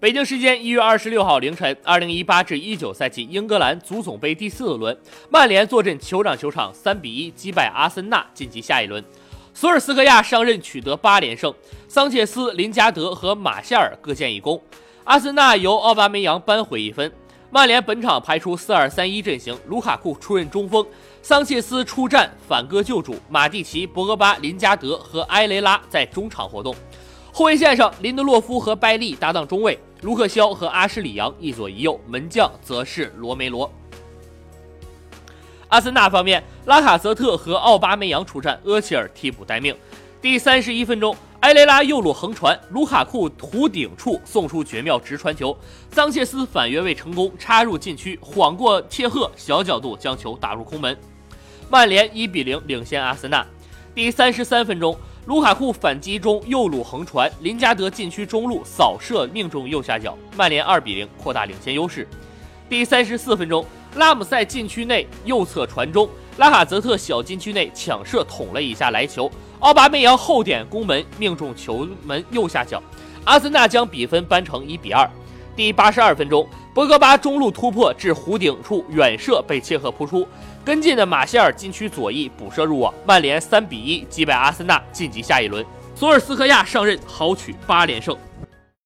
北京时间一月二十六号凌晨，二零一八至一九赛季英格兰足总杯第四轮，曼联坐镇酋长球场，三比一击败阿森纳，晋级下一轮。索尔斯克亚上任取得八连胜，桑切斯、林加德和马夏尔各建一功。阿森纳由奥巴梅扬扳回一分。曼联本场排出四二三一阵型，卢卡库出任中锋，桑切斯出战反戈救主，马蒂奇、博格巴、林加德和埃雷拉在中场活动。后卫线上，林德洛夫和拜利搭档中卫。卢克肖和阿什里扬一左一右，门将则是罗梅罗。阿森纳方面，拉卡泽特和奥巴梅扬出战，厄齐尔替补待命。第三十一分钟，埃雷拉右路横传，卢卡库弧顶处送出绝妙直传球，桑切斯反越位成功，插入禁区，晃过切赫，小角度将球打入空门。曼联一比零领先阿森纳。第三十三分钟。卢卡库反击中右路横传，林加德禁区中路扫射命中右下角，曼联二比零扩大领先优势。第三十四分钟，拉姆塞禁区内右侧传中，拉卡泽特小禁区内抢射捅了一下来球，奥巴梅扬后点攻门命中球门右下角，阿森纳将比分扳成一比二。第八十二分钟，博格巴中路突破至弧顶处远射被切赫扑出。跟进的马歇尔禁区左翼补射入网，曼联三比一击败阿森纳晋级下一轮。索尔斯克亚上任豪取八连胜。